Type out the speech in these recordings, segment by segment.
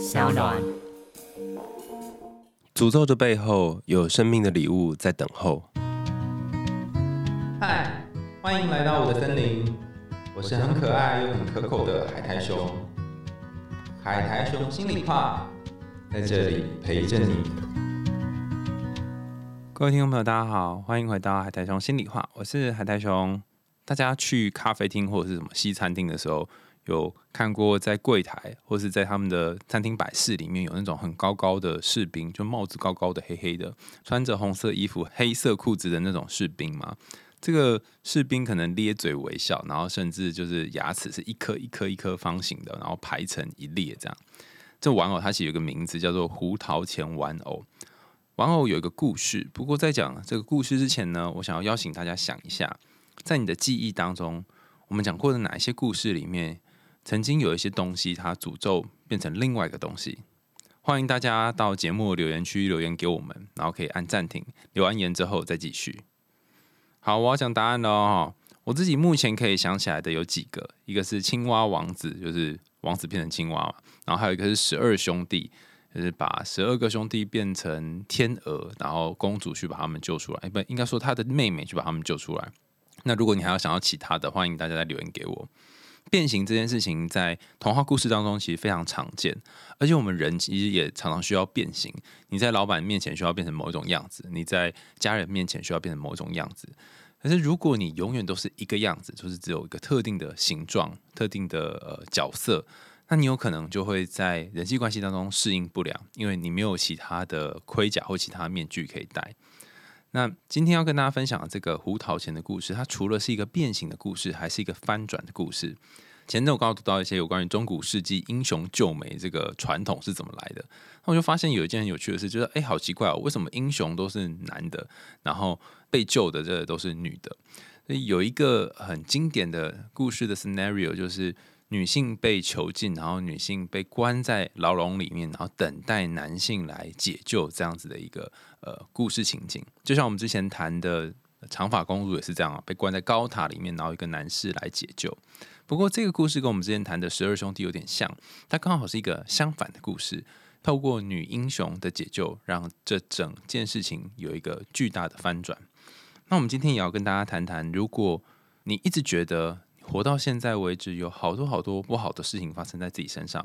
小暖。诅咒的背后有生命的礼物在等候。嗨，欢迎来到我的森林，我是很可爱又很可口的海苔熊。海苔熊心里话，在这里陪着你。各位听众朋友，大家好，欢迎回到海苔熊心里话，我是海苔熊。大家去咖啡厅或者是什么西餐厅的时候，有看过在柜台或是在他们的餐厅摆饰里面有那种很高高的士兵，就帽子高高的、黑黑的，穿着红色衣服、黑色裤子的那种士兵吗？这个士兵可能咧嘴微笑，然后甚至就是牙齿是一颗一颗一颗方形的，然后排成一列这样。这玩偶它其实有个名字叫做胡桃钳玩偶。玩偶有一个故事，不过在讲这个故事之前呢，我想要邀请大家想一下，在你的记忆当中，我们讲过的哪一些故事里面，曾经有一些东西它诅咒变成另外一个东西。欢迎大家到节目留言区留言给我们，然后可以按暂停，留完言之后再继续。好，我要讲答案了哦。我自己目前可以想起来的有几个，一个是青蛙王子，就是王子变成青蛙嘛，然后还有一个是十二兄弟，就是把十二个兄弟变成天鹅，然后公主去把他们救出来，不应该说他的妹妹去把他们救出来。那如果你还要想要其他的，欢迎大家再留言给我。变形这件事情在童话故事当中其实非常常见，而且我们人其实也常常需要变形。你在老板面前需要变成某一种样子，你在家人面前需要变成某一种样子。可是如果你永远都是一个样子，就是只有一个特定的形状、特定的呃角色，那你有可能就会在人际关系当中适应不良，因为你没有其他的盔甲或其他面具可以戴。那今天要跟大家分享的这个胡桃钳的故事，它除了是一个变形的故事，还是一个翻转的故事。前阵我刚刚读到一些有关于中古世纪英雄救美这个传统是怎么来的，那我就发现有一件很有趣的事，就是哎，好奇怪哦，为什么英雄都是男的，然后被救的这都是女的？所以有一个很经典的故事的 scenario 就是。女性被囚禁，然后女性被关在牢笼里面，然后等待男性来解救，这样子的一个呃故事情景，就像我们之前谈的长发公主也是这样啊，被关在高塔里面，然后一个男士来解救。不过这个故事跟我们之前谈的十二兄弟有点像，它刚好是一个相反的故事，透过女英雄的解救，让这整件事情有一个巨大的翻转。那我们今天也要跟大家谈谈，如果你一直觉得。活到现在为止，有好多好多不好的事情发生在自己身上，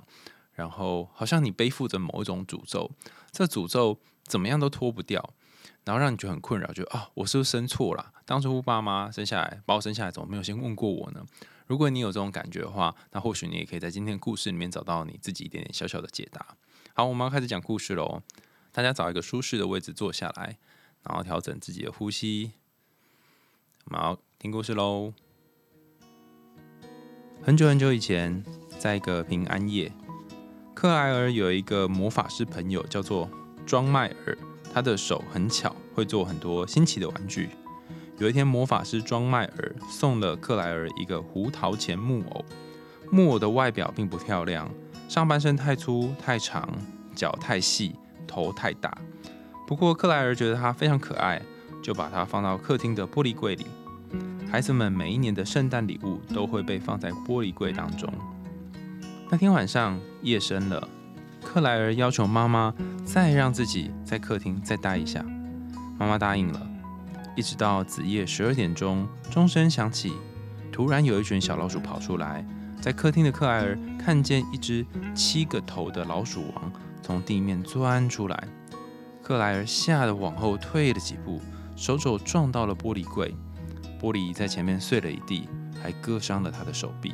然后好像你背负着某一种诅咒，这诅咒怎么样都脱不掉，然后让你觉得很困扰，就啊，我是不是生错了？当初爸妈生下来，把我生下来，怎么没有先问过我呢？如果你有这种感觉的话，那或许你也可以在今天的故事里面找到你自己一点点小小的解答。好，我们要开始讲故事喽。大家找一个舒适的位置坐下来，然后调整自己的呼吸，我们要听故事喽。很久很久以前，在一个平安夜，克莱尔有一个魔法师朋友，叫做庄麦尔。他的手很巧，会做很多新奇的玩具。有一天，魔法师庄麦尔送了克莱尔一个胡桃钳木偶。木偶的外表并不漂亮，上半身太粗太长，脚太细，头太大。不过，克莱尔觉得它非常可爱，就把它放到客厅的玻璃柜里。孩子们每一年的圣诞礼物都会被放在玻璃柜当中。那天晚上夜深了，克莱尔要求妈妈再让自己在客厅再待一下。妈妈答应了。一直到子夜十二点钟，钟声响起，突然有一群小老鼠跑出来，在客厅的克莱尔看见一只七个头的老鼠王从地面钻出来。克莱尔吓得往后退了几步，手肘撞到了玻璃柜。玻璃在前面碎了一地，还割伤了他的手臂。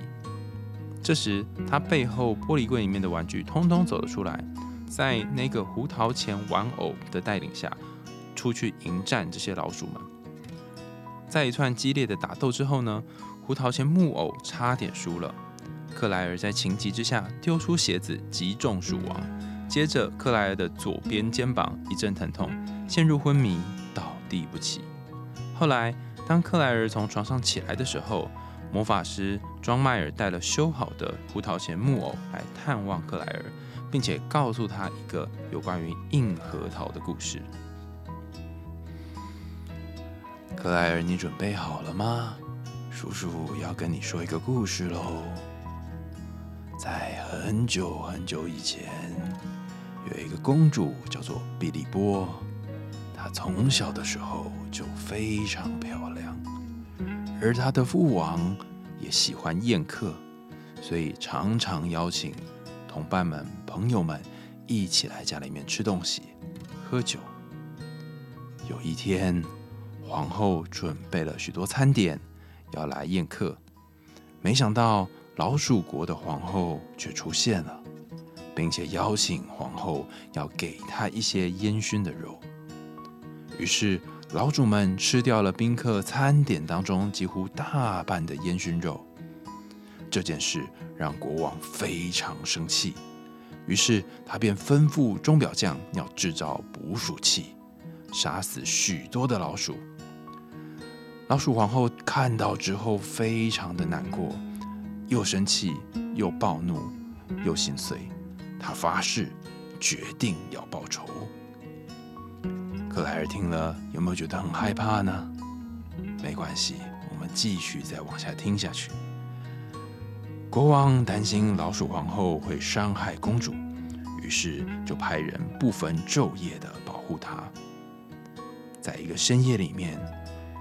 这时，他背后玻璃柜里面的玩具通通走了出来，在那个胡桃钳玩偶的带领下，出去迎战这些老鼠们。在一串激烈的打斗之后呢，胡桃钳木偶差点输了。克莱尔在情急之下丢出鞋子击中鼠王，接着克莱尔的左边肩膀一阵疼痛，陷入昏迷，倒地不起。后来。当克莱尔从床上起来的时候，魔法师庄麦尔带了修好的胡桃钳木偶来探望克莱尔，并且告诉他一个有关于硬核桃的故事。克莱尔，你准备好了吗？叔叔要跟你说一个故事喽。在很久很久以前，有一个公主叫做比利波，她从小的时候就非常漂亮，而他的父王也喜欢宴客，所以常常邀请同伴们、朋友们一起来家里面吃东西、喝酒。有一天，皇后准备了许多餐点要来宴客，没想到老鼠国的皇后却出现了。并且邀请皇后要给她一些烟熏的肉。于是老主们吃掉了宾客餐点当中几乎大半的烟熏肉。这件事让国王非常生气，于是他便吩咐钟表匠要制造捕鼠器，杀死许多的老鼠。老鼠皇后看到之后非常的难过，又生气又暴怒又心碎。她发誓，决定要报仇。克莱尔听了，有没有觉得很害怕呢？没关系，我们继续再往下听下去。国王担心老鼠皇后会伤害公主，于是就派人不分昼夜的保护她。在一个深夜里面，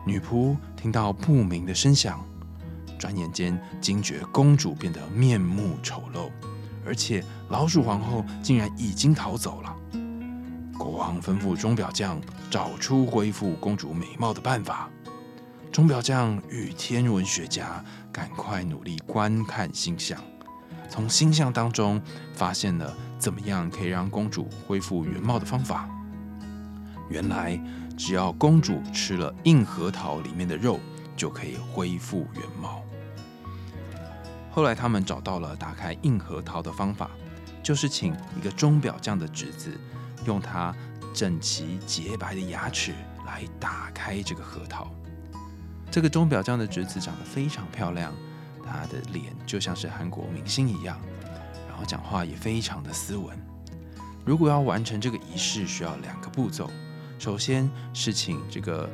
女仆听到不明的声响，转眼间惊觉公主变得面目丑陋。而且老鼠皇后竟然已经逃走了。王吩咐钟表匠找出恢复公主美貌的办法。钟表匠与天文学家赶快努力观看星象，从星象当中发现了怎么样可以让公主恢复原貌的方法。原来只要公主吃了硬核桃里面的肉，就可以恢复原貌。后来，他们找到了打开硬核桃的方法，就是请一个钟表匠的侄子，用他整齐洁白的牙齿来打开这个核桃。这个钟表匠的侄子长得非常漂亮，他的脸就像是韩国明星一样，然后讲话也非常的斯文。如果要完成这个仪式，需要两个步骤，首先是请这个。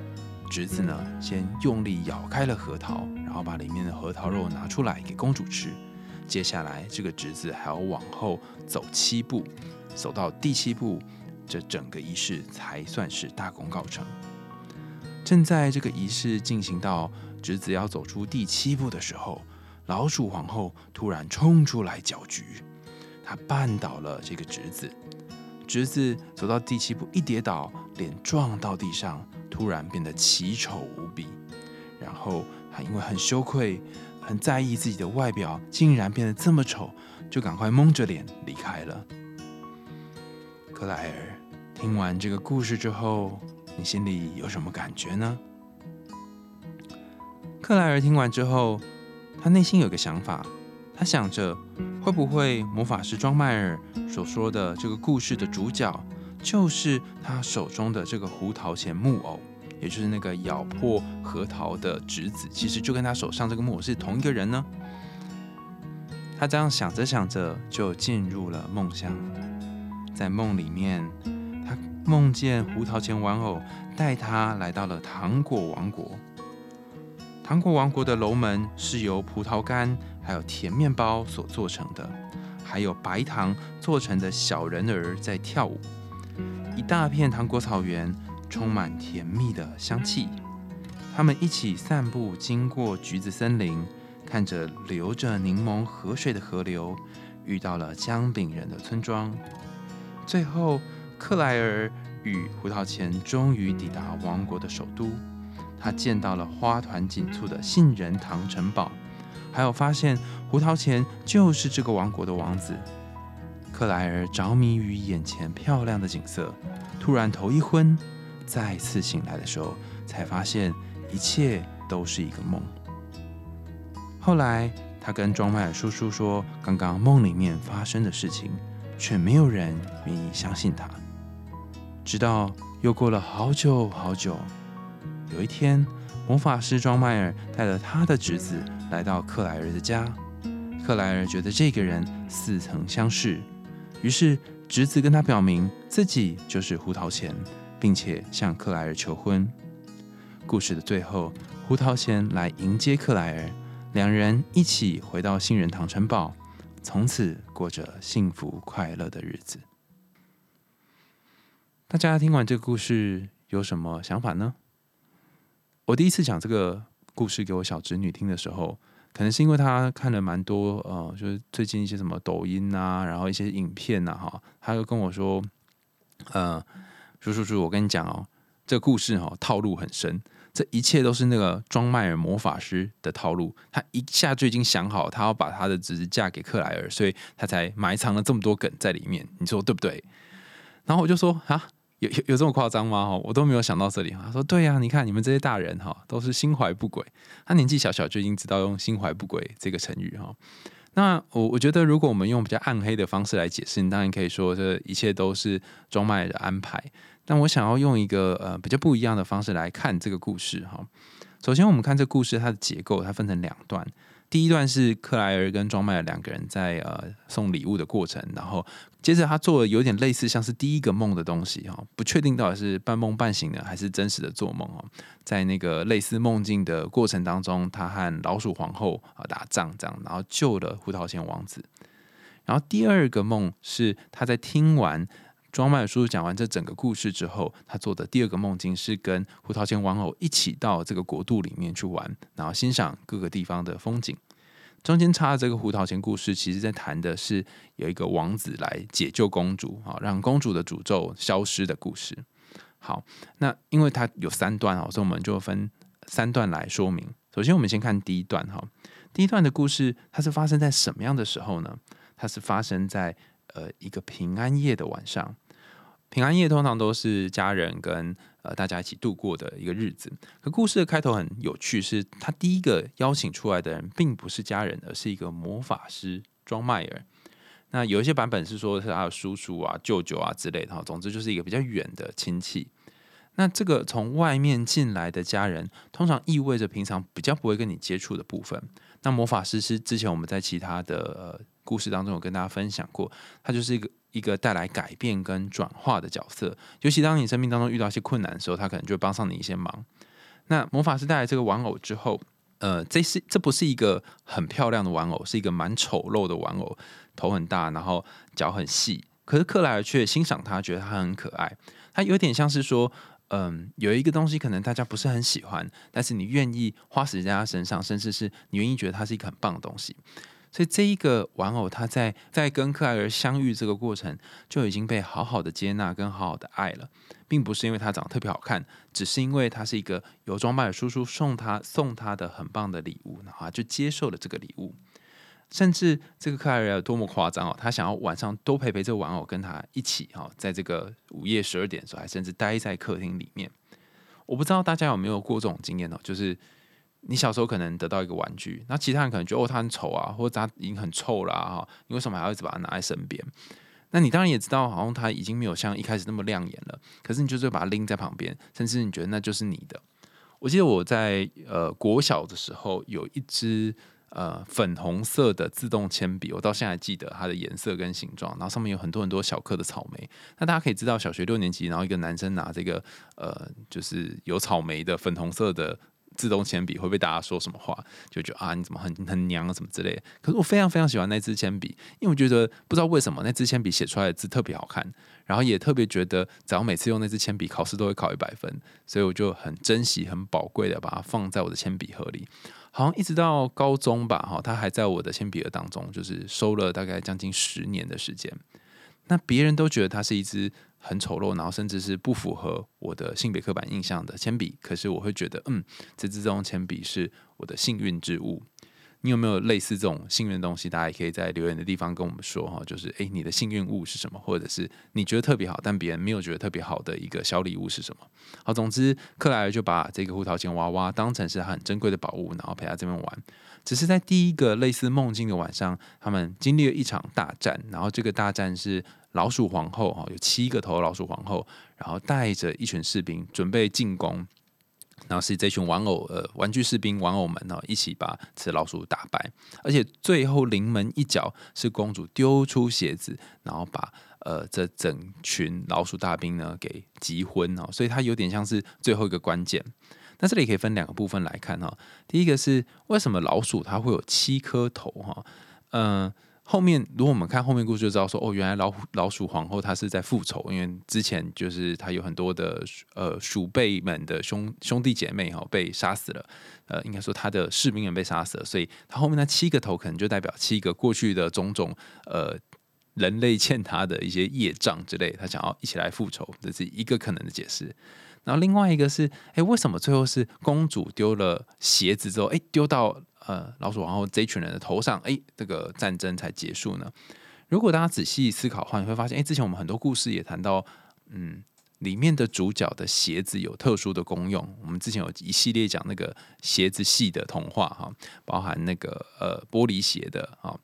侄子呢，先用力咬开了核桃，然后把里面的核桃肉拿出来给公主吃。接下来，这个侄子还要往后走七步，走到第七步，这整个仪式才算是大功告成。正在这个仪式进行到侄子要走出第七步的时候，老鼠皇后突然冲出来搅局，她绊倒了这个侄子。侄子走到第七步一跌倒，脸撞到地上。突然变得奇丑无比，然后他因为很羞愧、很在意自己的外表，竟然变得这么丑，就赶快蒙着脸离开了。克莱尔听完这个故事之后，你心里有什么感觉呢？克莱尔听完之后，他内心有个想法，他想着会不会魔法师庄麦尔所说的这个故事的主角？就是他手中的这个胡桃钳木偶，也就是那个咬破核桃的侄子，其实就跟他手上这个木偶是同一个人呢。他这样想着想着，就进入了梦乡。在梦里面，他梦见胡桃钳玩偶带他来到了糖果王国。糖果王国的楼门是由葡萄干还有甜面包所做成的，还有白糖做成的小人儿在跳舞。一大片糖果草原，充满甜蜜的香气。他们一起散步，经过橘子森林，看着流着柠檬河水的河流，遇到了姜饼人的村庄。最后，克莱尔与胡桃钳终于抵达王国的首都。他见到了花团锦簇的杏仁糖城堡，还有发现胡桃钳就是这个王国的王子。克莱尔着迷于眼前漂亮的景色，突然头一昏，再次醒来的时候，才发现一切都是一个梦。后来，他跟庄麦尔叔叔说刚刚梦里面发生的事情，却没有人愿意相信他。直到又过了好久好久，有一天，魔法师庄麦尔带了他的侄子来到克莱尔的家。克莱尔觉得这个人似曾相识。于是，侄子跟他表明自己就是胡桃钳，并且向克莱尔求婚。故事的最后，胡桃钳来迎接克莱尔，两人一起回到杏仁糖城堡，从此过着幸福快乐的日子。大家听完这个故事有什么想法呢？我第一次讲这个故事给我小侄女听的时候，可能是因为她看了蛮多呃，就是最近一些什么抖音啊，然后一些影片呐，哈，她就跟我说，呃，叔叔叔，我跟你讲哦，这个故事哈套路很深，这一切都是那个庄麦尔魔法师的套路，他一下就已经想好，他要把他的侄子嫁给克莱尔，所以他才埋藏了这么多梗在里面，你说对不对？然后我就说啊。有有有这么夸张吗？哈，我都没有想到这里。他说：“对呀，你看你们这些大人哈，都是心怀不轨。他年纪小小就已经知道用‘心怀不轨’这个成语哈。那我我觉得，如果我们用比较暗黑的方式来解释，你当然可以说这一切都是庄麦的安排。但我想要用一个呃比较不一样的方式来看这个故事哈。首先，我们看这故事它的结构，它分成两段。第一段是克莱尔跟庄麦尔两个人在呃送礼物的过程，然后接着他做了有点类似像是第一个梦的东西哈，不确定到底是半梦半醒的还是真实的做梦哦。在那个类似梦境的过程当中，他和老鼠皇后啊打仗这样，然后救了胡桃钳王子。然后第二个梦是他在听完庄麦叔叔讲完这整个故事之后，他做的第二个梦境是跟胡桃钳玩偶一起到这个国度里面去玩，然后欣赏各个地方的风景。中间插的这个胡桃钳故事，其实在谈的是有一个王子来解救公主，啊，让公主的诅咒消失的故事。好，那因为它有三段哦，所以我们就分三段来说明。首先，我们先看第一段哈。第一段的故事，它是发生在什么样的时候呢？它是发生在呃一个平安夜的晚上。平安夜通常都是家人跟呃大家一起度过的一个日子。可故事的开头很有趣，是他第一个邀请出来的人并不是家人，而是一个魔法师庄麦尔。那有一些版本是说是他的叔叔啊、舅舅啊之类的哈。总之就是一个比较远的亲戚。那这个从外面进来的家人，通常意味着平常比较不会跟你接触的部分。那魔法师是之前我们在其他的呃故事当中有跟大家分享过，他就是一个。一个带来改变跟转化的角色，尤其当你生命当中遇到一些困难的时候，他可能就会帮上你一些忙。那魔法师带来这个玩偶之后，呃，这是这不是一个很漂亮的玩偶，是一个蛮丑陋的玩偶，头很大，然后脚很细。可是克莱尔却欣赏他，觉得他很可爱。他有点像是说，嗯，有一个东西可能大家不是很喜欢，但是你愿意花时间在他身上，甚至是你愿意觉得它是一个很棒的东西。所以这一个玩偶，他在在跟克莱尔相遇这个过程，就已经被好好的接纳跟好好的爱了，并不是因为他长得特别好看，只是因为他是一个由装扮的叔叔送他送他的很棒的礼物，然后就接受了这个礼物。甚至这个克莱尔有多么夸张哦，他想要晚上多陪陪这个玩偶，跟他一起哈，在这个午夜十二点的时候，还甚至待在客厅里面。我不知道大家有没有过这种经验哦，就是。你小时候可能得到一个玩具，那其他人可能觉得哦，它很丑啊，或者它已经很臭了哈，你为什么还要一直把它拿在身边？那你当然也知道，好像它已经没有像一开始那么亮眼了。可是你就是把它拎在旁边，甚至你觉得那就是你的。我记得我在呃国小的时候有一支呃粉红色的自动铅笔，我到现在记得它的颜色跟形状，然后上面有很多很多小颗的草莓。那大家可以知道，小学六年级，然后一个男生拿这个呃就是有草莓的粉红色的。自动铅笔会被大家说什么话？就觉得啊，你怎么很很娘啊，什么之类的。可是我非常非常喜欢那支铅笔，因为我觉得不知道为什么那支铅笔写出来的字特别好看，然后也特别觉得只要每次用那支铅笔考试都会考一百分，所以我就很珍惜、很宝贵的把它放在我的铅笔盒里。好像一直到高中吧，哈，它还在我的铅笔盒当中，就是收了大概将近十年的时间。那别人都觉得它是一支。很丑陋，然后甚至是不符合我的性别刻板印象的铅笔，可是我会觉得，嗯，这支这种铅笔是我的幸运之物。你有没有类似这种幸运的东西？大家也可以在留言的地方跟我们说哈，就是诶，你的幸运物是什么？或者是你觉得特别好，但别人没有觉得特别好的一个小礼物是什么？好，总之克莱尔就把这个胡桃钳娃娃当成是很珍贵的宝物，然后陪他这边玩。只是在第一个类似梦境的晚上，他们经历了一场大战，然后这个大战是。老鼠皇后哈，有七个头老鼠皇后，然后带着一群士兵准备进攻，然后是这群玩偶呃玩具士兵玩偶们呢一起把这老鼠打败，而且最后临门一脚是公主丢出鞋子，然后把呃这整群老鼠大兵呢给击昏哦，所以它有点像是最后一个关键。那这里可以分两个部分来看哈，第一个是为什么老鼠它会有七颗头哈，嗯。后面如果我们看后面故事，就知道说，哦，原来老虎老鼠皇后她是在复仇，因为之前就是她有很多的呃鼠辈们的兄兄弟姐妹哈被杀死了，呃，应该说她的士兵们被杀死了，所以她后面那七个头可能就代表七个过去的种种呃人类欠她的一些业障之类，她想要一起来复仇，这是一个可能的解释。然后另外一个是，哎，为什么最后是公主丢了鞋子之后，哎，丢到呃老鼠王后这一群人的头上，哎，这个战争才结束呢？如果大家仔细思考的话，你会发现，哎，之前我们很多故事也谈到，嗯，里面的主角的鞋子有特殊的功用。我们之前有一系列讲那个鞋子系的童话哈，包含那个呃玻璃鞋的啊，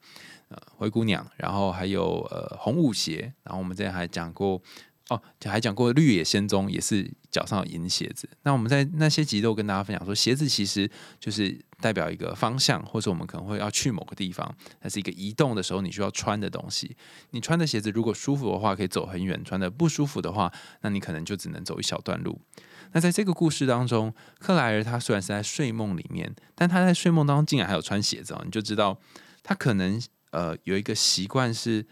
灰姑娘，然后还有呃红舞鞋，然后我们之前还讲过。哦，还讲过绿野仙踪也是脚上有银鞋子。那我们在那些集都跟大家分享说，鞋子其实就是代表一个方向，或者我们可能会要去某个地方，它是一个移动的时候你需要穿的东西。你穿的鞋子如果舒服的话，可以走很远；穿的不舒服的话，那你可能就只能走一小段路。那在这个故事当中，克莱尔他虽然是在睡梦里面，但他在睡梦当中竟然还有穿鞋子哦，你就知道他可能呃有一个习惯是，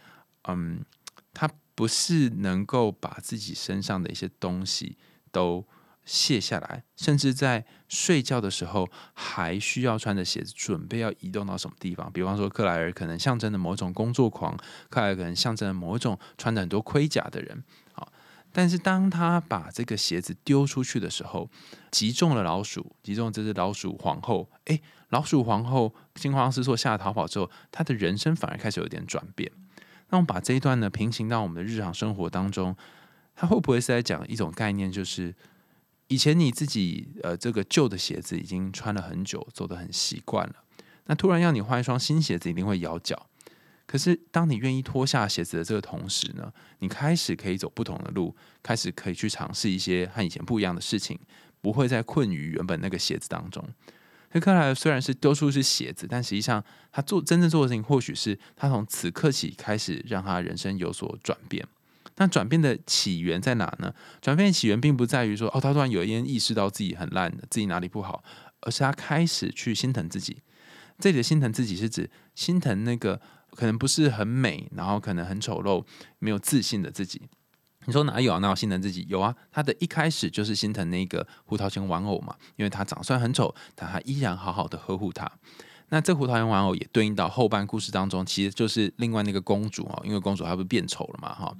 嗯，他。不是能够把自己身上的一些东西都卸下来，甚至在睡觉的时候还需要穿着鞋子，准备要移动到什么地方。比方说，克莱尔可能象征的某种工作狂，克莱尔可能象征的某种穿着很多盔甲的人。好，但是当他把这个鞋子丢出去的时候，击中了老鼠，击中这只老鼠皇后。诶，老鼠皇后惊慌失措下逃跑之后，他的人生反而开始有点转变。那我们把这一段呢平行到我们的日常生活当中，他会不会是在讲一种概念，就是以前你自己呃这个旧的鞋子已经穿了很久，走得很习惯了，那突然要你换一双新鞋子，一定会咬脚。可是当你愿意脱下鞋子的这个同时呢，你开始可以走不同的路，开始可以去尝试一些和以前不一样的事情，不会再困于原本那个鞋子当中。黑克莱虽然是丢出是鞋子，但实际上他做真正做的事情，或许是他从此刻起开始让他人生有所转变。那转变的起源在哪呢？转变的起源并不在于说，哦，他突然有一天意识到自己很烂，自己哪里不好，而是他开始去心疼自己。这里的心疼自己是指心疼那个可能不是很美，然后可能很丑陋、没有自信的自己。你说哪有啊？哪有心疼自己？有啊，他的一开始就是心疼那个胡桃钳玩偶嘛，因为他长虽然很丑，但他依然好好的呵护他。那这胡桃钳玩偶也对应到后半故事当中，其实就是另外那个公主哦，因为公主她不是变丑了嘛，哈，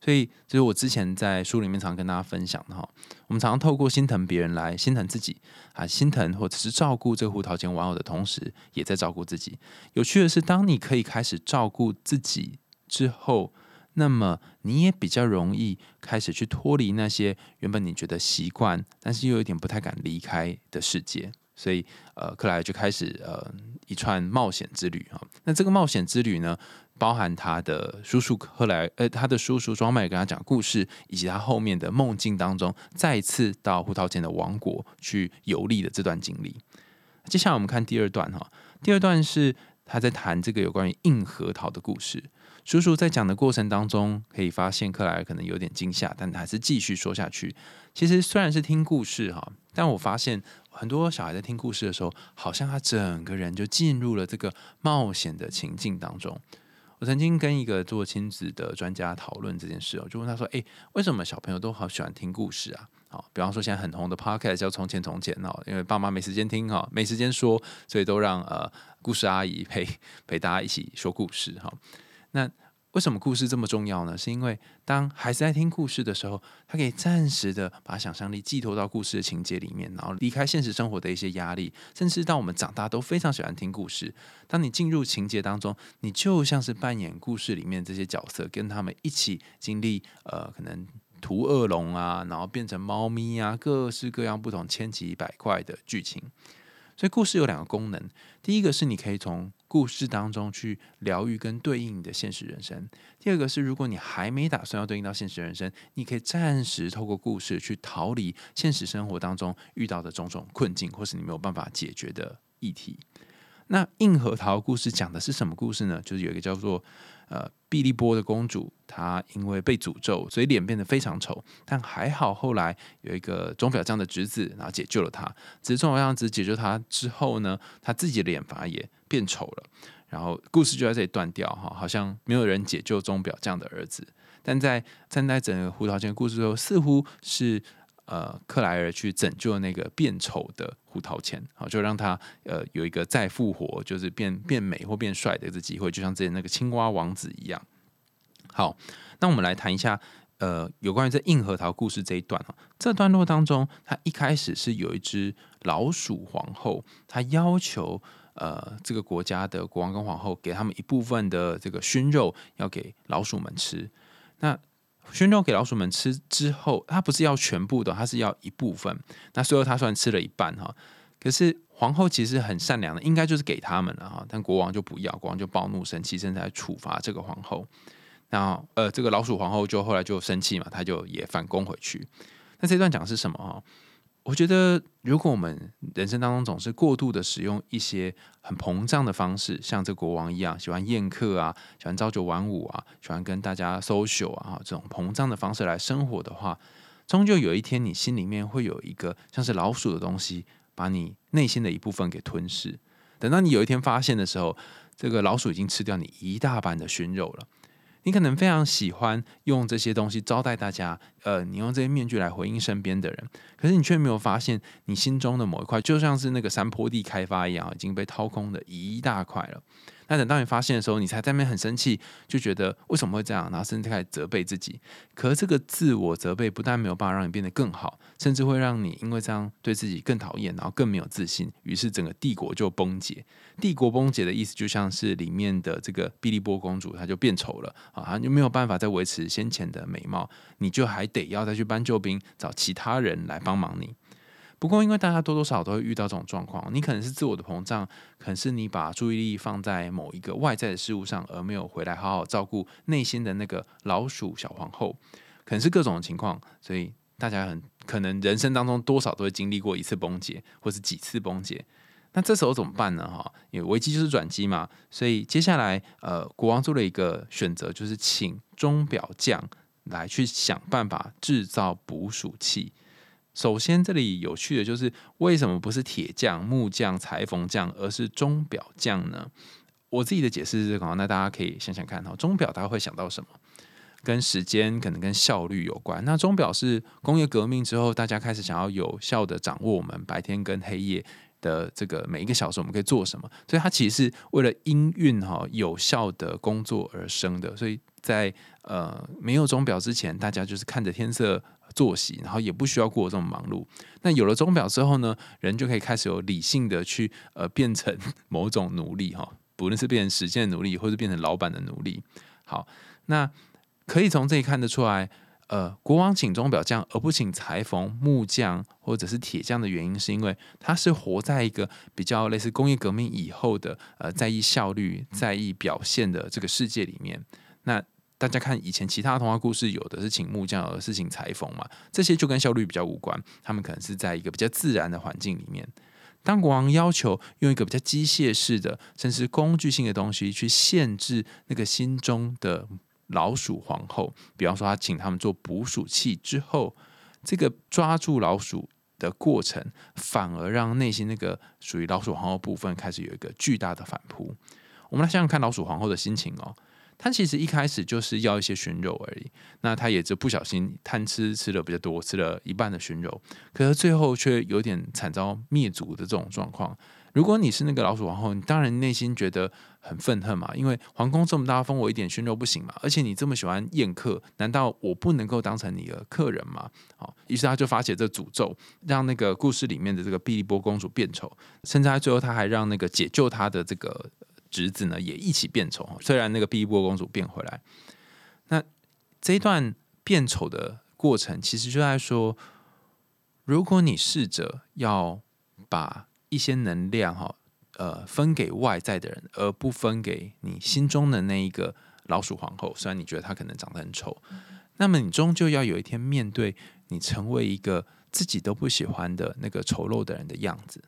所以就是我之前在书里面常跟大家分享的哈，我们常常透过心疼别人来心疼自己啊，心疼或者是照顾这个胡桃钳玩偶的同时，也在照顾自己。有趣的是，当你可以开始照顾自己之后。那么你也比较容易开始去脱离那些原本你觉得习惯，但是又有点不太敢离开的世界。所以，呃，克莱就开始呃一串冒险之旅哈。那这个冒险之旅呢，包含他的叔叔克莱，呃，他的叔叔庄麦跟他讲故事，以及他后面的梦境当中再次到胡桃钳的王国去游历的这段经历。接下来我们看第二段哈，第二段是他在谈这个有关于硬核桃的故事。叔叔在讲的过程当中，可以发现克莱可能有点惊吓，但还是继续说下去。其实虽然是听故事哈，但我发现很多小孩在听故事的时候，好像他整个人就进入了这个冒险的情境当中。我曾经跟一个做亲子的专家讨论这件事哦，就问他说：“诶，为什么小朋友都好喜欢听故事啊？好，比方说现在很红的 podcast 叫《从前从前》哦，因为爸妈没时间听哈，没时间说，所以都让呃故事阿姨陪陪大家一起说故事哈。”那为什么故事这么重要呢？是因为当孩子在听故事的时候，他可以暂时的把想象力寄托到故事的情节里面，然后离开现实生活的一些压力，甚至到我们长大都非常喜欢听故事。当你进入情节当中，你就像是扮演故事里面这些角色，跟他们一起经历呃，可能屠恶龙啊，然后变成猫咪啊，各式各样不同千奇百怪的剧情。所以故事有两个功能，第一个是你可以从故事当中去疗愈跟对应你的现实人生；第二个是如果你还没打算要对应到现实人生，你可以暂时透过故事去逃离现实生活当中遇到的种种困境，或是你没有办法解决的议题。那硬核桃故事讲的是什么故事呢？就是有一个叫做呃碧利波的公主，她因为被诅咒，所以脸变得非常丑。但还好，后来有一个钟表匠的侄子，然后解救了她。只是钟表匠子解救她之后呢，她自己的脸反而也变丑了。然后故事就在这里断掉哈，好像没有人解救钟表匠的儿子。但在站在整个胡桃钳故事后，似乎是。呃，克莱尔去拯救那个变丑的胡桃钳，好，就让他呃有一个再复活，就是变变美或变帅的一个机会，就像之前那个青蛙王子一样。好，那我们来谈一下呃有关于这硬核桃故事这一段啊，这段落当中，他一开始是有一只老鼠皇后，她要求呃这个国家的国王跟皇后给他们一部分的这个熏肉，要给老鼠们吃。那熏肉给老鼠们吃之后，他不是要全部的，他是要一部分。那最后他算吃了一半哈。可是皇后其实很善良的，应该就是给他们了哈。但国王就不要，国王就暴怒生气，正在处罚这个皇后。那呃，这个老鼠皇后就后来就生气嘛，他就也反攻回去。那这段讲是什么哈？我觉得，如果我们人生当中总是过度的使用一些很膨胀的方式，像这国王一样，喜欢宴客啊，喜欢朝九晚五啊，喜欢跟大家 social 啊，这种膨胀的方式来生活的话，终究有一天，你心里面会有一个像是老鼠的东西，把你内心的一部分给吞噬。等到你有一天发现的时候，这个老鼠已经吃掉你一大半的熏肉了。你可能非常喜欢用这些东西招待大家，呃，你用这些面具来回应身边的人，可是你却没有发现，你心中的某一块就像是那个山坡地开发一样，已经被掏空的一大块了。那等到你发现的时候，你才在那边很生气，就觉得为什么会这样，然后甚至开始责备自己。可是这个自我责备不但没有办法让你变得更好，甚至会让你因为这样对自己更讨厌，然后更没有自信，于是整个帝国就崩解。帝国崩解的意思就像是里面的这个碧丽波公主，她就变丑了啊，她就没有办法再维持先前的美貌，你就还得要再去搬救兵，找其他人来帮忙你。不过，因为大家多多少少都会遇到这种状况，你可能是自我的膨胀，可能是你把注意力放在某一个外在的事物上，而没有回来好好照顾内心的那个老鼠小皇后，可能是各种情况，所以大家很可能人生当中多少都会经历过一次崩解，或是几次崩解。那这时候怎么办呢？哈，因为危机就是转机嘛，所以接下来，呃，国王做了一个选择，就是请钟表匠来去想办法制造捕鼠器。首先，这里有趣的就是为什么不是铁匠、木匠、裁缝匠，而是钟表匠呢？我自己的解释是这个，那大家可以想想看哈，钟表大家会想到什么？跟时间可能跟效率有关。那钟表是工业革命之后，大家开始想要有效的掌握我们白天跟黑夜的这个每一个小时我们可以做什么，所以它其实是为了音韵哈有效的工作而生的。所以在呃没有钟表之前，大家就是看着天色。作息，然后也不需要过这么忙碌。那有了钟表之后呢，人就可以开始有理性的去呃变成 某种奴隶哈，不论是变成时间的奴隶，或者变成老板的奴隶。好，那可以从这里看得出来，呃，国王请钟表匠而不请裁缝、木匠或者是铁匠的原因，是因为他是活在一个比较类似工业革命以后的呃在意效率、在意表现的这个世界里面。那大家看以前其他童话故事，有的是请木匠，有的是请裁缝嘛，这些就跟效率比较无关。他们可能是在一个比较自然的环境里面。当国王要求用一个比较机械式的，甚至工具性的东西去限制那个心中的老鼠皇后，比方说他请他们做捕鼠器之后，这个抓住老鼠的过程，反而让内心那个属于老鼠皇后部分开始有一个巨大的反扑。我们来想想看老鼠皇后的心情哦。他其实一开始就是要一些熏肉而已，那他也就不小心贪吃吃的比较多，吃了一半的熏肉，可是最后却有点惨遭灭族的这种状况。如果你是那个老鼠皇后，你当然内心觉得很愤恨嘛，因为皇宫这么大，分我一点熏肉不行嘛？而且你这么喜欢宴客，难道我不能够当成你的客人吗？好，于是他就发起这诅咒，让那个故事里面的这个碧利波公主变丑，甚至他最后他还让那个解救他的这个。侄子呢也一起变丑，虽然那个碧波公主变回来，那这一段变丑的过程，其实就在说，如果你试着要把一些能量哈，呃，分给外在的人，而不分给你心中的那一个老鼠皇后，虽然你觉得她可能长得很丑，那么你终究要有一天面对你成为一个自己都不喜欢的那个丑陋的人的样子。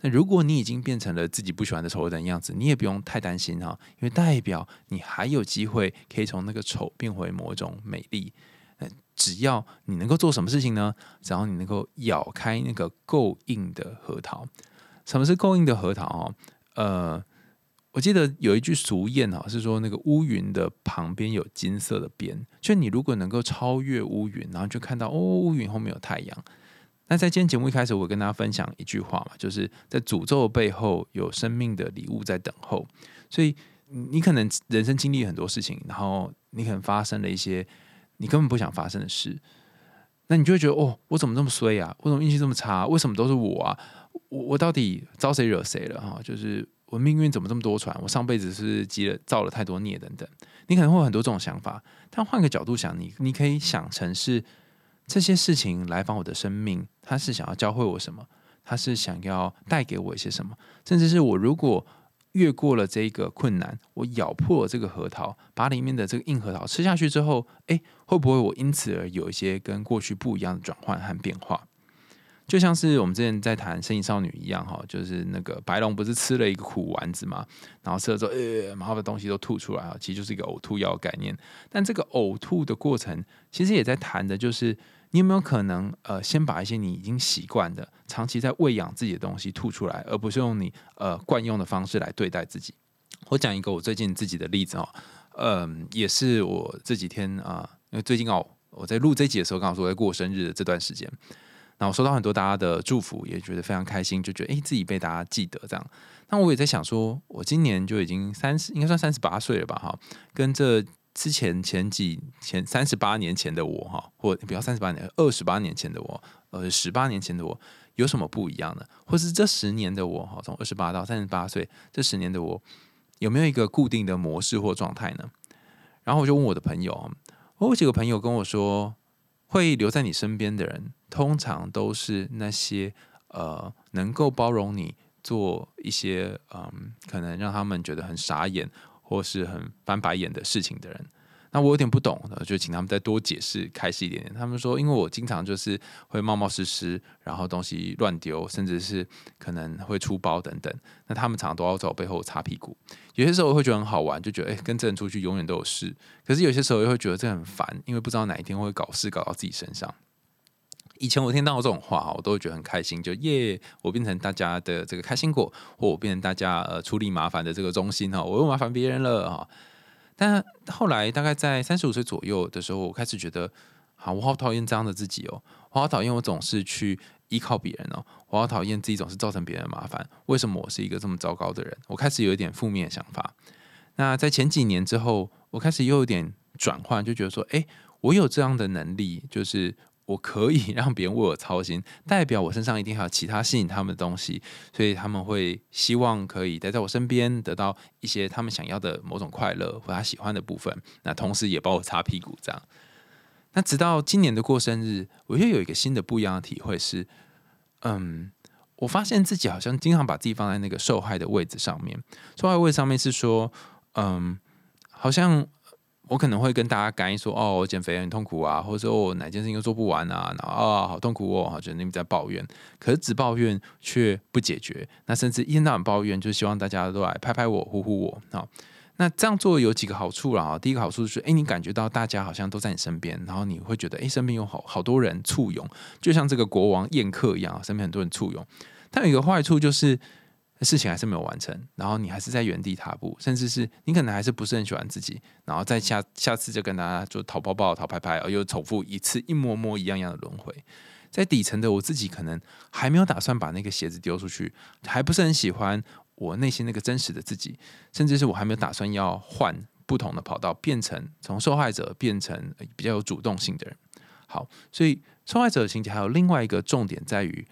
那如果你已经变成了自己不喜欢的丑人样子，你也不用太担心哈，因为代表你还有机会可以从那个丑变回某种美丽。只要你能够做什么事情呢？只要你能够咬开那个够硬的核桃。什么是够硬的核桃？哦，呃，我记得有一句俗谚哈，是说那个乌云的旁边有金色的边。就你如果能够超越乌云，然后就看到哦，乌云后面有太阳。那在今天节目一开始，我跟大家分享一句话嘛，就是在诅咒背后有生命的礼物在等候。所以你可能人生经历很多事情，然后你可能发生了一些你根本不想发生的事，那你就会觉得哦，我怎么这么衰啊？我怎么运气这么差？为什么都是我啊？我我到底招谁惹谁了哈？就是我命运怎么这么多舛？我上辈子是积了造了太多孽等等。你可能会有很多这种想法，但换个角度想，你你可以想成是。这些事情来访我的生命，他是想要教会我什么？他是想要带给我一些什么？甚至是我如果越过了这个困难，我咬破了这个核桃，把里面的这个硬核桃吃下去之后，诶，会不会我因此而有一些跟过去不一样的转换和变化？就像是我们之前在谈《身影少女》一样，哈，就是那个白龙不是吃了一个苦丸子嘛，然后吃了之后，呃，麻烦的东西都吐出来啊，其实就是一个呕吐药概念。但这个呕吐的过程，其实也在谈的就是。你有没有可能，呃，先把一些你已经习惯的、长期在喂养自己的东西吐出来，而不是用你呃惯用的方式来对待自己？我讲一个我最近自己的例子哦，嗯，也是我这几天啊，因为最近哦，我在录这集的时候，刚好说在过生日的这段时间，那我收到很多大家的祝福，也觉得非常开心，就觉得诶，自己被大家记得这样。那我也在想说，我今年就已经三十，应该算三十八岁了吧？哈，跟这。之前前几前三十八年前的我哈，或不要三十八年，二十八年前的我，呃，十八年前的我有什么不一样的？或是这十年的我哈，从二十八到三十八岁这十年的我有没有一个固定的模式或状态呢？然后我就问我的朋友，我有几个朋友跟我说，会留在你身边的人，通常都是那些呃能够包容你做一些嗯，可能让他们觉得很傻眼。或是很翻白眼的事情的人，那我有点不懂，就请他们再多解释开始一点点。他们说，因为我经常就是会冒冒失失，然后东西乱丢，甚至是可能会出包等等。那他们常常都要在我背后擦屁股。有些时候会觉得很好玩，就觉得哎，跟这人出去永远都有事。可是有些时候又会觉得这很烦，因为不知道哪一天会搞事搞到自己身上。以前我听到这种话，我都会觉得很开心，就耶，我变成大家的这个开心果，或我变成大家呃处理麻烦的这个中心哈，我又麻烦别人了哈。但后来大概在三十五岁左右的时候，我开始觉得，好，我好讨厌这样的自己哦，我好讨厌我总是去依靠别人哦，我好讨厌自己总是造成别人麻烦。为什么我是一个这么糟糕的人？我开始有一点负面想法。那在前几年之后，我开始又有点转换，就觉得说，哎，我有这样的能力，就是。我可以 让别人为我操心，代表我身上一定还有其他吸引他们的东西，所以他们会希望可以待在我身边，得到一些他们想要的某种快乐或他喜欢的部分。那同时也帮我擦屁股，这样。那直到今年的过生日，我又有一个新的不一样的体会是，嗯，我发现自己好像经常把自己放在那个受害的位置上面。受害位上面是说，嗯，好像。我可能会跟大家干说，哦，我减肥很痛苦啊，或者说我哪件事情又做不完啊，然后啊，好痛苦哦，觉得你们在抱怨，可是只抱怨却不解决，那甚至一天到晚抱怨，就希望大家都来拍拍我、呼呼我啊。那这样做有几个好处啦，第一个好处是，哎，你感觉到大家好像都在你身边，然后你会觉得，哎，身边有好好多人簇拥，就像这个国王宴客一样，身边很多人簇拥。但有一个坏处就是。事情还是没有完成，然后你还是在原地踏步，甚至是你可能还是不是很喜欢自己，然后再下下次就跟大家就讨抱抱、讨拍拍，而又重复一次一模模一样样的轮回。在底层的我自己可能还没有打算把那个鞋子丢出去，还不是很喜欢我内心那个真实的自己，甚至是我还没有打算要换不同的跑道，变成从受害者变成比较有主动性的人。好，所以受害者的情节还有另外一个重点在于。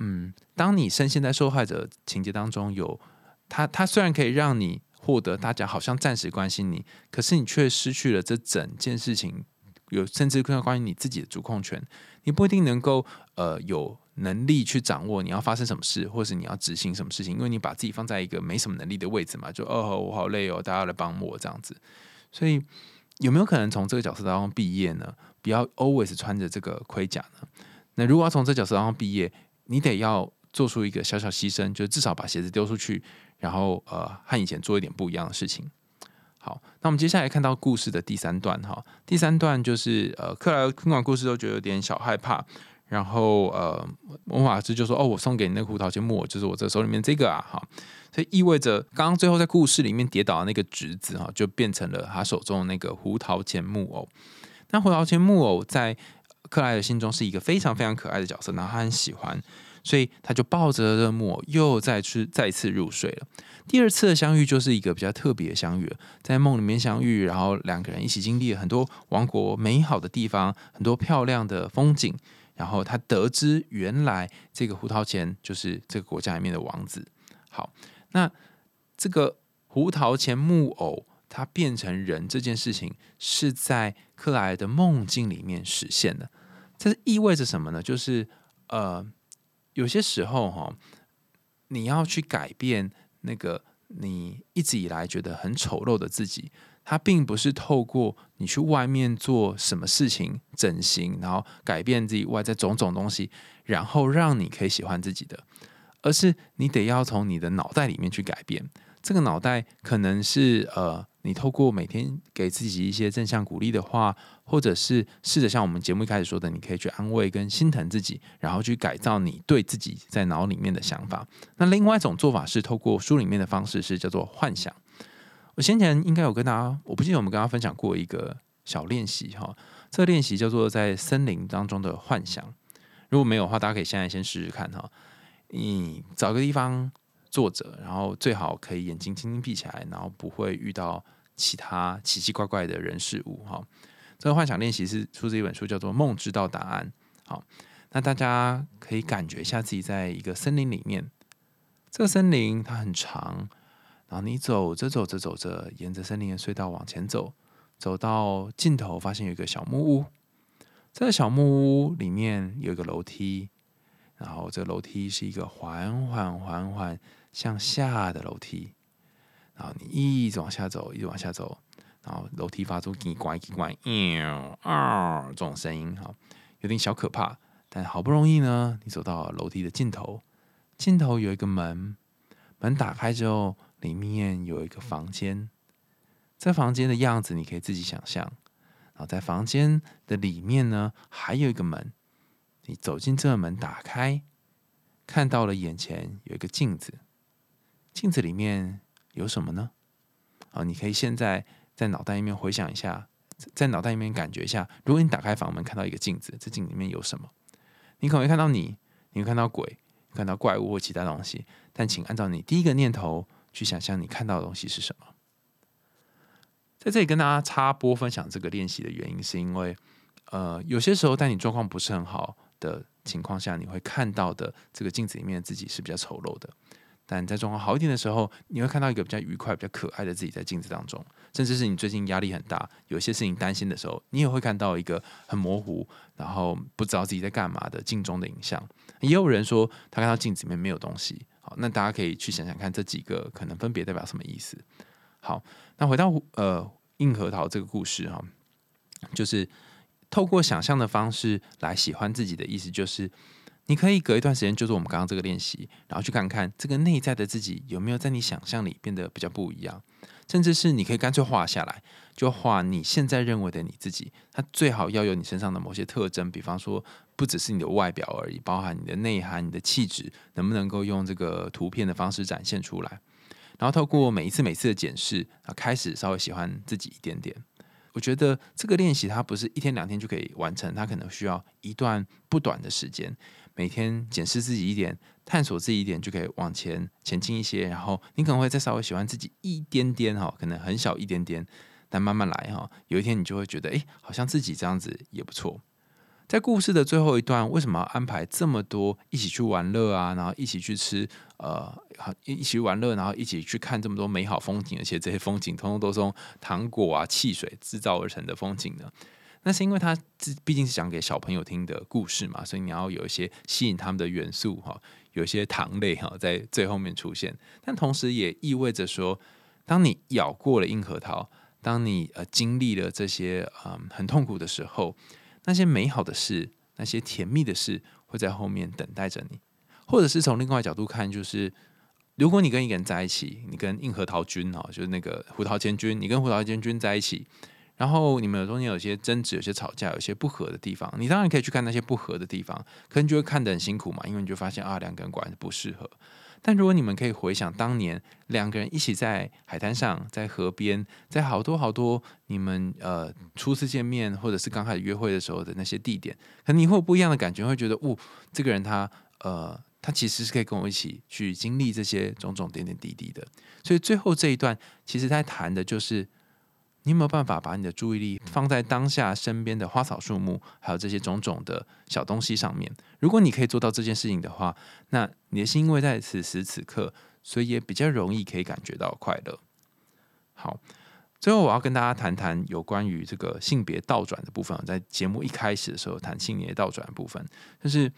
嗯，当你深陷在受害者情节当中，有他，他虽然可以让你获得大家好像暂时关心你，可是你却失去了这整件事情有甚至更关于你自己的主控权。你不一定能够呃有能力去掌握你要发生什么事，或是你要执行什么事情，因为你把自己放在一个没什么能力的位置嘛，就哦我好累哦，大家来帮我这样子。所以有没有可能从这个角色当中毕业呢？不要 always 穿着这个盔甲呢？那如果要从这角色当中毕业？你得要做出一个小小牺牲，就至少把鞋子丢出去，然后呃和以前做一点不一样的事情。好，那我们接下来看到故事的第三段哈，第三段就是呃克莱尔听完故事都觉得有点小害怕，然后呃魔法师就说：“哦，我送给你那个胡桃钳木偶，就是我这手里面这个啊。”哈，所以意味着刚刚最后在故事里面跌倒的那个侄子哈，就变成了他手中的那个胡桃钳木偶。那胡桃钳木偶在克莱尔心中是一个非常非常可爱的角色，然后他很喜欢，所以他就抱着这个木偶又再次再次入睡了。第二次的相遇就是一个比较特别的相遇，在梦里面相遇，然后两个人一起经历了很多王国美好的地方，很多漂亮的风景。然后他得知原来这个胡桃钳就是这个国家里面的王子。好，那这个胡桃钳木偶它变成人这件事情是在克莱的梦境里面实现的。这意味着什么呢？就是呃，有些时候哈，你要去改变。那个你一直以来觉得很丑陋的自己，它并不是透过你去外面做什么事情整形，然后改变自己外在种种东西，然后让你可以喜欢自己的，而是你得要从你的脑袋里面去改变。这个脑袋可能是呃。你透过每天给自己一些正向鼓励的话，或者是试着像我们节目一开始说的，你可以去安慰跟心疼自己，然后去改造你对自己在脑里面的想法。那另外一种做法是透过书里面的方式，是叫做幻想。我先前应该有跟大家，我不记得我们刚刚分享过一个小练习哈，这个练习叫做在森林当中的幻想。如果没有的话，大家可以现在先试试看哈。你找个地方。坐着，然后最好可以眼睛轻轻闭起来，然后不会遇到其他奇奇怪怪的人事物。哈，这个幻想练习是出自一本书，叫做《梦知道答案》。好，那大家可以感觉一下自己在一个森林里面，这个森林它很长，然后你走着走着走着，沿着森林的隧道往前走，走到尽头发现有一个小木屋，这个小木屋里面有一个楼梯，然后这个楼梯是一个缓缓缓缓。向下的楼梯，然后你一直往下走，一直往下走，然后楼梯发出“叽呱叽呱”“喵啊”这种声音，哈，有点小可怕。但好不容易呢，你走到楼梯的尽头，尽头有一个门，门打开之后，里面有一个房间。这房间的样子你可以自己想象。然后在房间的里面呢，还有一个门。你走进这个门，打开，看到了眼前有一个镜子。镜子里面有什么呢？啊，你可以现在在脑袋里面回想一下，在脑袋里面感觉一下。如果你打开房门看到一个镜子，这镜里面有什么？你可能会看到你，你会看到鬼，看到怪物或其他东西。但请按照你第一个念头去想象，你看到的东西是什么？在这里跟大家插播分享这个练习的原因，是因为呃，有些时候在你状况不是很好的情况下，你会看到的这个镜子里面的自己是比较丑陋的。但在状况好一点的时候，你会看到一个比较愉快、比较可爱的自己在镜子当中。甚至是你最近压力很大，有些事情担心的时候，你也会看到一个很模糊，然后不知道自己在干嘛的镜中的影像。也有人说他看到镜子里面没有东西。好，那大家可以去想想看，这几个可能分别代表什么意思。好，那回到呃硬核桃这个故事哈，就是透过想象的方式来喜欢自己的意思，就是。你可以隔一段时间，就是我们刚刚这个练习，然后去看看这个内在的自己有没有在你想象里变得比较不一样，甚至是你可以干脆画下来，就画你现在认为的你自己。它最好要有你身上的某些特征，比方说不只是你的外表而已，包含你的内涵、你的气质，能不能够用这个图片的方式展现出来？然后透过每一次、每次的检视，啊，开始稍微喜欢自己一点点。我觉得这个练习它不是一天两天就可以完成，它可能需要一段不短的时间。每天检视自己一点，探索自己一点，就可以往前前进一些。然后你可能会再稍微喜欢自己一点点哈，可能很小一点点，但慢慢来哈。有一天你就会觉得，哎，好像自己这样子也不错。在故事的最后一段，为什么要安排这么多一起去玩乐啊？然后一起去吃呃，一一起玩乐，然后一起去看这么多美好风景，而且这些风景通通都是用糖果啊、汽水制造而成的风景呢？那是因为它毕竟是讲给小朋友听的故事嘛，所以你要有一些吸引他们的元素哈，有一些糖类哈在最后面出现，但同时也意味着说，当你咬过了硬核桃，当你呃经历了这些嗯很痛苦的时候，那些美好的事，那些甜蜜的事会在后面等待着你，或者是从另外角度看，就是如果你跟一个人在一起，你跟硬核桃君哦，就是那个胡桃千君，你跟胡桃千君在一起。然后你们有中间有些争执，有些吵架，有些不和的地方，你当然可以去看那些不和的地方，可能就会看得很辛苦嘛，因为你就发现啊，两个人果然不适合。但如果你们可以回想当年两个人一起在海滩上，在河边，在好多好多你们呃初次见面或者是刚开始约会的时候的那些地点，可能你会有不一样的感觉，会觉得哦，这个人他呃他其实是可以跟我一起去经历这些种种点点滴滴的。所以最后这一段其实在谈的就是。你有没有办法把你的注意力放在当下身边的花草树木，还有这些种种的小东西上面？如果你可以做到这件事情的话，那你的心因为在此时此刻，所以也比较容易可以感觉到快乐。好，最后我要跟大家谈谈有关于这个性别倒转的部分。在节目一开始的时候谈性别倒转的部分，就是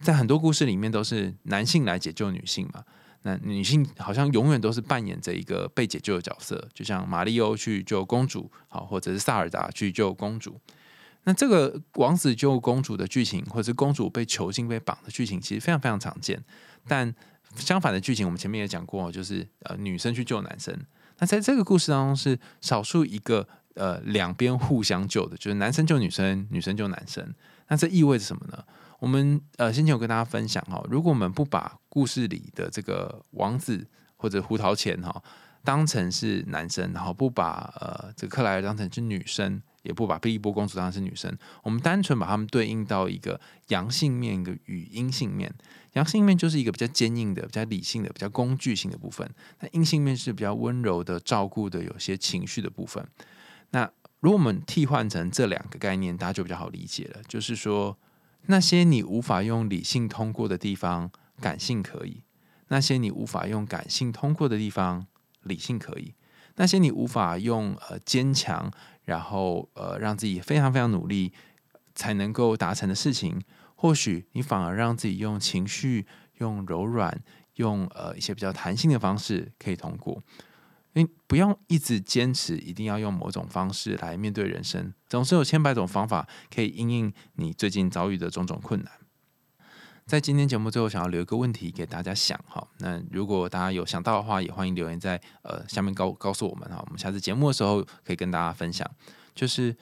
在很多故事里面都是男性来解救女性嘛。那女性好像永远都是扮演着一个被解救的角色，就像马里欧去救公主，好，或者是萨尔达去救公主。那这个王子救公主的剧情，或者是公主被囚禁、被绑的剧情，其实非常非常常见。但相反的剧情，我们前面也讲过，就是呃女生去救男生。那在这个故事当中，是少数一个呃两边互相救的，就是男生救女生，女生救男生。那这意味着什么呢？我们呃先前有跟大家分享哈，如果我们不把故事里的这个王子或者胡桃钳哈当成是男生，然后不把呃这克莱尔当成是女生，也不把贝利波公主当成是女生，我们单纯把他们对应到一个阳性面一个与阴性面，阳性面就是一个比较坚硬的、比较理性的、比较工具性的部分，那阴性面是比较温柔的、照顾的、有些情绪的部分。那如果我们替换成这两个概念，大家就比较好理解了，就是说。那些你无法用理性通过的地方，感性可以；那些你无法用感性通过的地方，理性可以；那些你无法用呃坚强，然后呃让自己非常非常努力才能够达成的事情，或许你反而让自己用情绪、用柔软、用呃一些比较弹性的方式可以通过。你不用一直坚持，一定要用某种方式来面对人生，总是有千百种方法可以应应你最近遭遇的种种困难。在今天节目最后，想要留一个问题给大家想哈。那如果大家有想到的话，也欢迎留言在呃下面告告诉我们哈。我们下次节目的时候可以跟大家分享。就是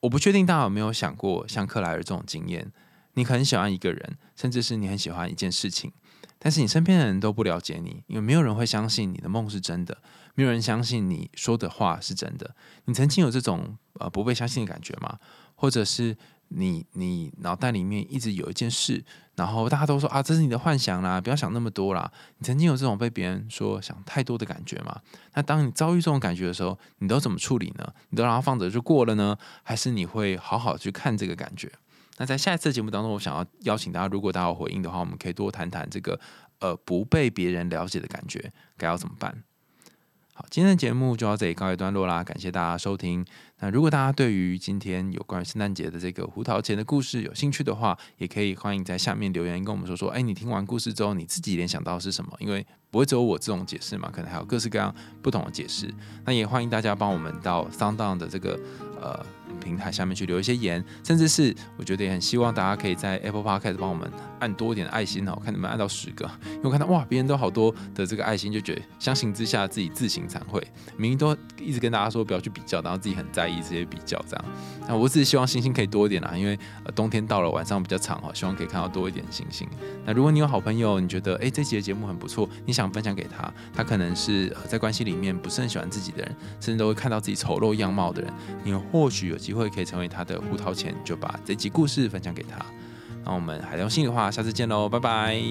我不确定大家有没有想过像克莱尔这种经验，你很喜欢一个人，甚至是你很喜欢一件事情。但是你身边的人都不了解你，因为没有人会相信你的梦是真的，没有人相信你说的话是真的。你曾经有这种呃不被相信的感觉吗？或者是你你脑袋里面一直有一件事，然后大家都说啊这是你的幻想啦，不要想那么多啦。你曾经有这种被别人说想太多的感觉吗？那当你遭遇这种感觉的时候，你都怎么处理呢？你都让它放着就过了呢，还是你会好好去看这个感觉？那在下一次节目当中，我想要邀请大家，如果大家有回应的话，我们可以多谈谈这个呃不被别人了解的感觉该要怎么办。好，今天的节目就到这里告一段落啦，感谢大家收听。那如果大家对于今天有关于圣诞节的这个胡桃钳的故事有兴趣的话，也可以欢迎在下面留言跟我们说说，哎，你听完故事之后你自己联想到是什么？因为不会只有我这种解释嘛，可能还有各式各样不同的解释。那也欢迎大家帮我们到 Sound 的这个呃。平台下面去留一些言，甚至是我觉得也很希望大家可以在 Apple Podcast 帮我们按多一点爱心哦，看能不能按到十个。因为我看到哇，别人都好多的这个爱心，就觉得相形之下自己自行惭愧。明明都一直跟大家说不要去比较，然后自己很在意这些比较这样。那我只是希望星星可以多一点啦，因为呃冬天到了，晚上比较长哈，希望可以看到多一点星星。那如果你有好朋友，你觉得哎这期的节目很不错，你想分享给他，他可能是在关系里面不是很喜欢自己的人，甚至都会看到自己丑陋样貌的人，你或许有机会可以成为他的胡桃钱，就把这集故事分享给他。那我们海洋心里话，下次见喽，拜拜。